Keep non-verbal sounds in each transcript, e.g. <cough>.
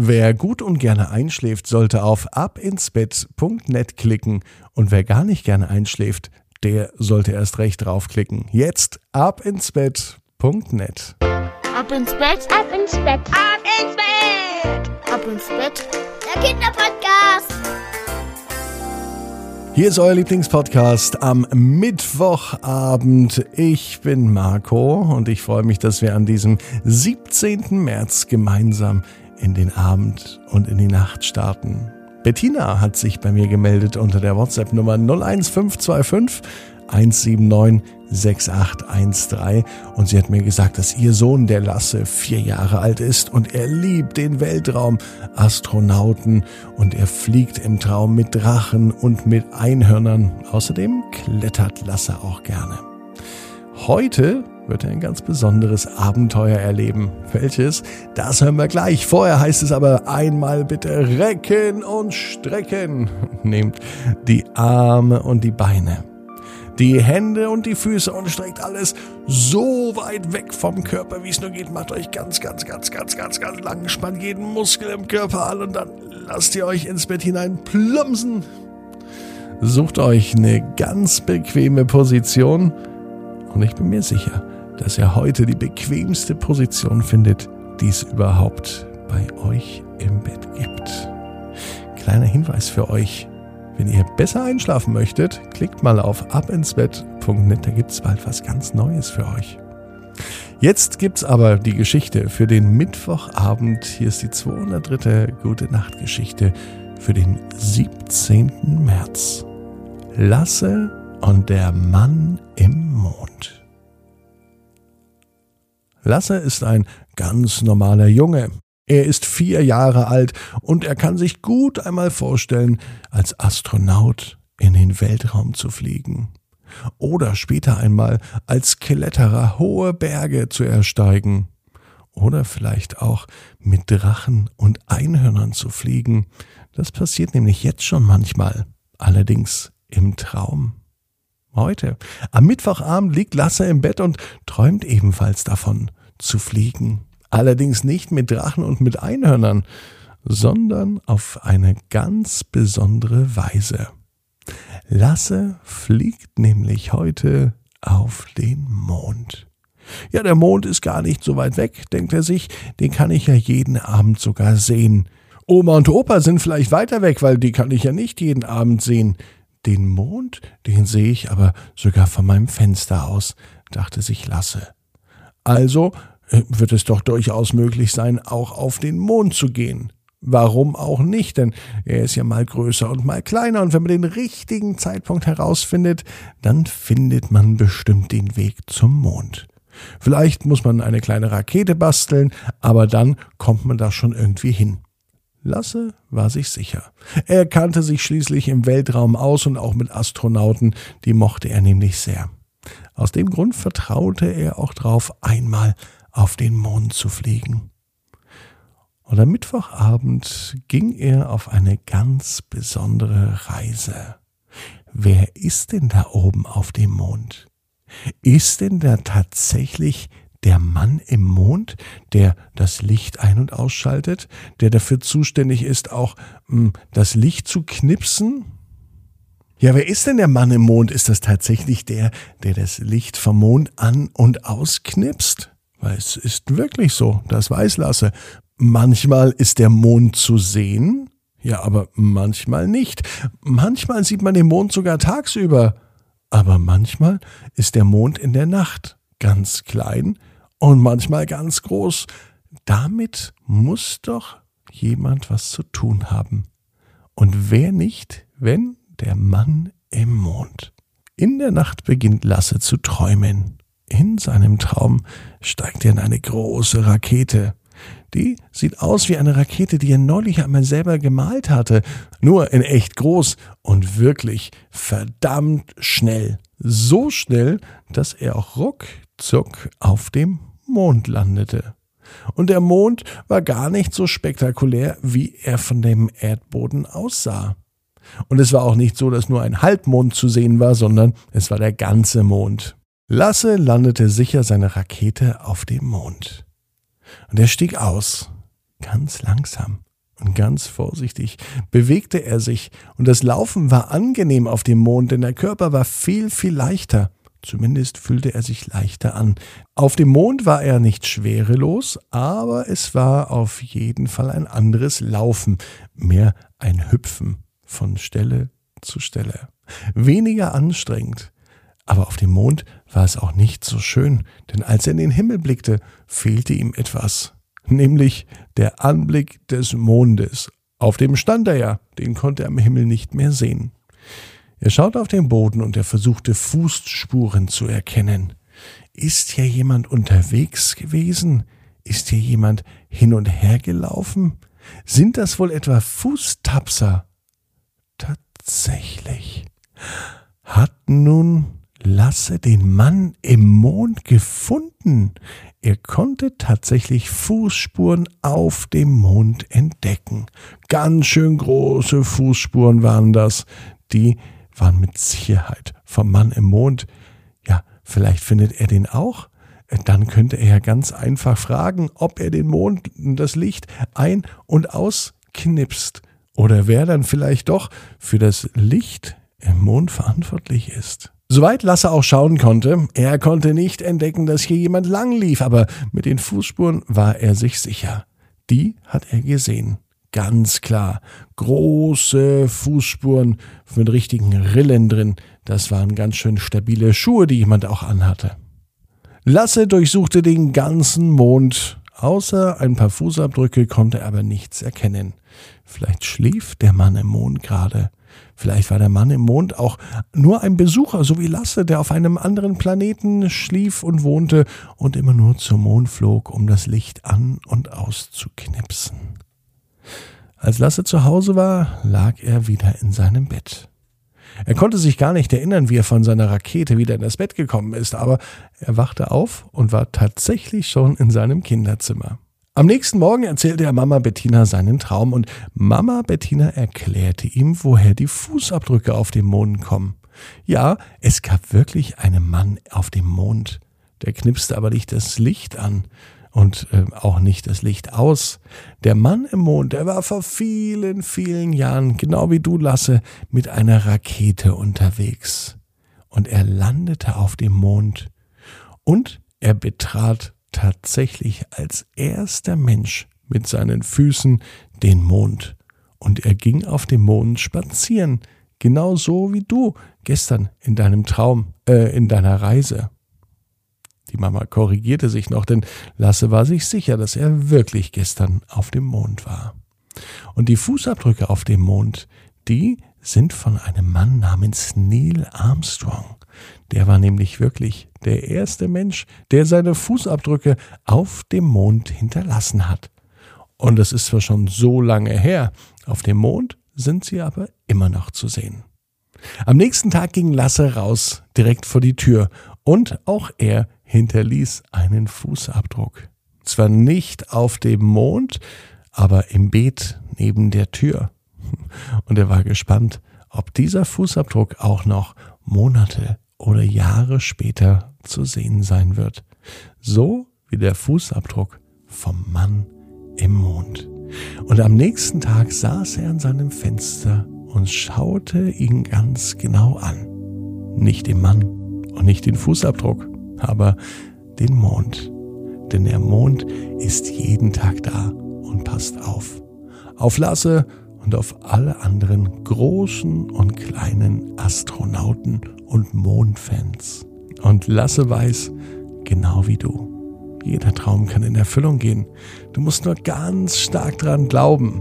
Wer gut und gerne einschläft, sollte auf abinsbett.net klicken und wer gar nicht gerne einschläft, der sollte erst recht draufklicken. Jetzt abinsbett.net. Ab ins Bett, ab ins Bett, ab ins Bett, ab ins Bett. Der Kinderpodcast. Hier ist euer Lieblingspodcast am Mittwochabend. Ich bin Marco und ich freue mich, dass wir an diesem 17. März gemeinsam in den Abend und in die Nacht starten. Bettina hat sich bei mir gemeldet unter der WhatsApp-Nummer 01525 179 6813 und sie hat mir gesagt, dass ihr Sohn, der Lasse, vier Jahre alt ist und er liebt den Weltraum, Astronauten und er fliegt im Traum mit Drachen und mit Einhörnern. Außerdem klettert Lasse auch gerne. Heute wird er ein ganz besonderes Abenteuer erleben. Welches? Das hören wir gleich. Vorher heißt es aber einmal bitte recken und strecken. <laughs> Nehmt die Arme und die Beine die Hände und die Füße und streckt alles so weit weg vom Körper, wie es nur geht. Macht euch ganz, ganz, ganz, ganz, ganz, ganz lang. Spannt jeden Muskel im Körper an und dann lasst ihr euch ins Bett hinein plumpsen. Sucht euch eine ganz bequeme Position und ich bin mir sicher, dass ihr heute die bequemste Position findet, die es überhaupt bei euch im Bett gibt. Kleiner Hinweis für euch. Wenn ihr besser einschlafen möchtet, klickt mal auf abinsbett.net, da gibt es bald was ganz Neues für euch. Jetzt gibt's aber die Geschichte für den Mittwochabend. Hier ist die 203. Gute Nacht Geschichte für den 17. März. Lasse und der Mann im Mond. Lasse ist ein ganz normaler Junge. Er ist vier Jahre alt und er kann sich gut einmal vorstellen, als Astronaut in den Weltraum zu fliegen. Oder später einmal als Kletterer hohe Berge zu ersteigen. Oder vielleicht auch mit Drachen und Einhörnern zu fliegen. Das passiert nämlich jetzt schon manchmal, allerdings im Traum. Heute, am Mittwochabend, liegt Lasse im Bett und träumt ebenfalls davon, zu fliegen allerdings nicht mit Drachen und mit Einhörnern, sondern auf eine ganz besondere Weise. Lasse fliegt nämlich heute auf den Mond. Ja, der Mond ist gar nicht so weit weg, denkt er sich, den kann ich ja jeden Abend sogar sehen. Oma und Opa sind vielleicht weiter weg, weil die kann ich ja nicht jeden Abend sehen. Den Mond, den sehe ich aber sogar von meinem Fenster aus, dachte sich Lasse. Also äh, wird es doch durchaus möglich sein, auch auf den Mond zu gehen. Warum auch nicht? Denn er ist ja mal größer und mal kleiner und wenn man den richtigen Zeitpunkt herausfindet, dann findet man bestimmt den Weg zum Mond. Vielleicht muss man eine kleine Rakete basteln, aber dann kommt man da schon irgendwie hin. Lasse war sich sicher. Er kannte sich schließlich im Weltraum aus und auch mit Astronauten, die mochte er nämlich sehr. Aus dem Grund vertraute er auch darauf, einmal auf den Mond zu fliegen. Und am Mittwochabend ging er auf eine ganz besondere Reise. Wer ist denn da oben auf dem Mond? Ist denn da tatsächlich der Mann im Mond, der das Licht ein- und ausschaltet, der dafür zuständig ist, auch mh, hm, das Licht zu knipsen? Ja, wer ist denn der Mann im Mond? Ist das tatsächlich der, der das Licht vom Mond an- und ausknipst? Weil es ist wirklich so, das weiß Lasse. Manchmal ist der Mond zu sehen, ja, aber manchmal nicht. Manchmal sieht man den Mond sogar tagsüber, aber manchmal ist der Mond in der Nacht ganz klein und manchmal ganz groß. Damit muss doch jemand was zu tun haben. Und wer nicht, wenn der Mann im Mond. In der Nacht beginnt Lasse zu träumen. In seinem Traum steigt er in eine große Rakete. Die sieht aus wie eine Rakete, die er neulich einmal selber gemalt hatte, nur in echt groß und wirklich verdammt schnell. So schnell, dass er auch ruckzuck auf dem Mond landete. Und der Mond war gar nicht so spektakulär, wie er von dem Erdboden aussah. Und es war auch nicht so, dass nur ein Halbmond zu sehen war, sondern es war der ganze Mond. Lasse landete sicher seine Rakete auf dem Mond. Und er stieg aus, ganz langsam, Und ganz vorsichtig bewegte er sich, und das Laufen war angenehm auf dem Mond, denn der Körper war viel, viel leichter. Zumindest fühlte er sich leichter an. Auf dem Mond war er nicht schwerelos, aber es war auf jeden Fall ein anderes Laufen, mehr ein Hüpfen von Stelle zu Stelle. Weniger anstrengend. Aber auf dem Mond war es auch nicht so schön, denn als er in den Himmel blickte, fehlte ihm etwas, nämlich der Anblick des Mondes. Auf dem stand er ja, den konnte er am Himmel nicht mehr sehen. Er schaute auf den Boden und er versuchte Fußspuren zu erkennen. Ist hier jemand unterwegs gewesen? Ist hier jemand hin und her gelaufen? Sind das wohl etwa Fußtapser? Tatsächlich. Hat nun Lasse den Mann im Mond gefunden? Er konnte tatsächlich Fußspuren auf dem Mond entdecken. Ganz schön große Fußspuren waren das, die waren mit Sicherheit vom Mann im Mond. Ja, vielleicht findet er den auch. Dann könnte er ja ganz einfach fragen, ob er den Mond, das Licht ein- und ausknipst. Oder wer dann vielleicht doch für das Licht im Mond verantwortlich ist. Soweit Lasse auch schauen konnte, er konnte nicht entdecken, dass hier jemand lang lief, aber mit den Fußspuren war er sich sicher. Die hat er gesehen. Ganz klar. Große Fußspuren mit richtigen Rillen drin. Das waren ganz schön stabile Schuhe, die jemand auch anhatte. Lasse durchsuchte den ganzen Mond. Außer ein paar Fußabdrücke konnte er aber nichts erkennen. Vielleicht schlief der Mann im Mond gerade. Vielleicht war der Mann im Mond auch nur ein Besucher, so wie Lasse, der auf einem anderen Planeten schlief und wohnte und immer nur zum Mond flog, um das Licht an und auszuknipsen. Als Lasse zu Hause war, lag er wieder in seinem Bett. Er konnte sich gar nicht erinnern, wie er von seiner Rakete wieder in das Bett gekommen ist, aber er wachte auf und war tatsächlich schon in seinem Kinderzimmer. Am nächsten Morgen erzählte er Mama Bettina seinen Traum und Mama Bettina erklärte ihm, woher die Fußabdrücke auf dem Mond kommen. Ja, es gab wirklich einen Mann auf dem Mond. Der knipste aber nicht das Licht an und äh, auch nicht das Licht aus. Der Mann im Mond, der war vor vielen, vielen Jahren, genau wie du, Lasse, mit einer Rakete unterwegs. Und er landete auf dem Mond. Und er betrat tatsächlich als erster Mensch mit seinen Füßen den Mond. Und er ging auf dem Mond spazieren, genau so wie du gestern in deinem Traum, äh, in deiner Reise. Die Mama korrigierte sich noch, denn Lasse war sich sicher, dass er wirklich gestern auf dem Mond war. Und die Fußabdrücke auf dem Mond, die sind von einem Mann namens Neil Armstrong. Der war nämlich wirklich der erste Mensch, der seine Fußabdrücke auf dem Mond hinterlassen hat. Und das ist zwar schon so lange her, auf dem Mond sind sie aber immer noch zu sehen. Am nächsten Tag ging Lasse raus, direkt vor die Tür, und auch er hinterließ einen Fußabdruck. Zwar nicht auf dem Mond, aber im Beet neben der Tür. Und er war gespannt, ob dieser Fußabdruck auch noch Monate oder Jahre später zu sehen sein wird. So wie der Fußabdruck vom Mann im Mond. Und am nächsten Tag saß er an seinem Fenster und schaute ihn ganz genau an. Nicht den Mann und nicht den Fußabdruck, aber den Mond. Denn der Mond ist jeden Tag da und passt auf. Auf Lasse und auf alle anderen großen und kleinen Astronauten und Mondfans. Und Lasse weiß, genau wie du. Jeder Traum kann in Erfüllung gehen. Du musst nur ganz stark dran glauben.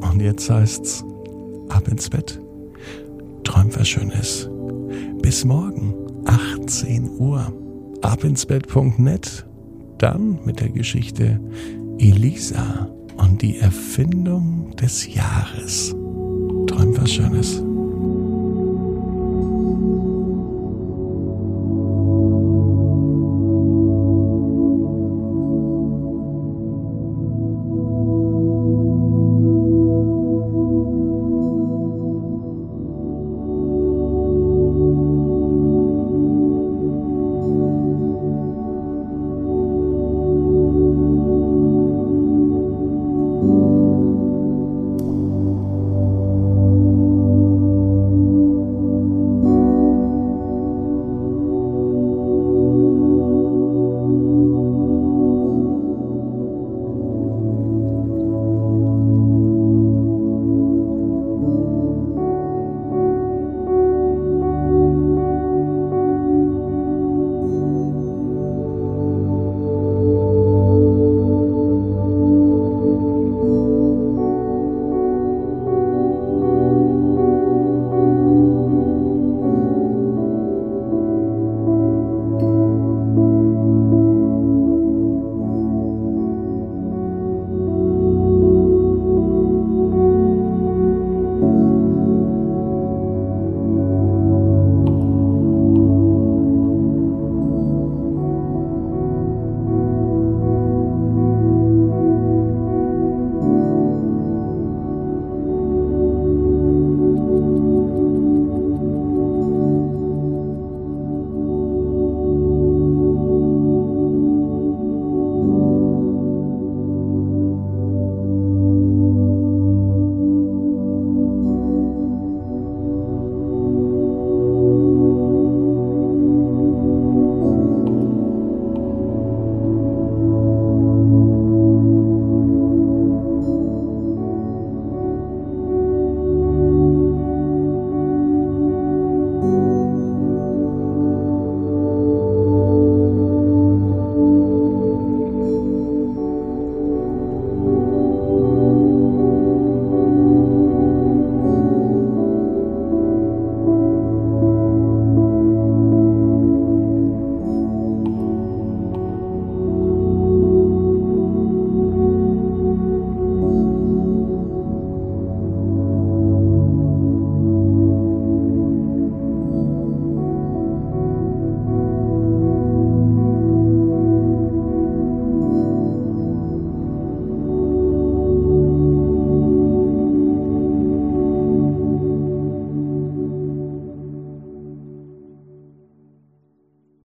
Und jetzt heißt's, ab ins Bett. Träum was Schönes. Bis morgen, 18 Uhr abinsbett.net, dann mit der Geschichte Elisa und die Erfindung des Jahres. Träum was Schönes.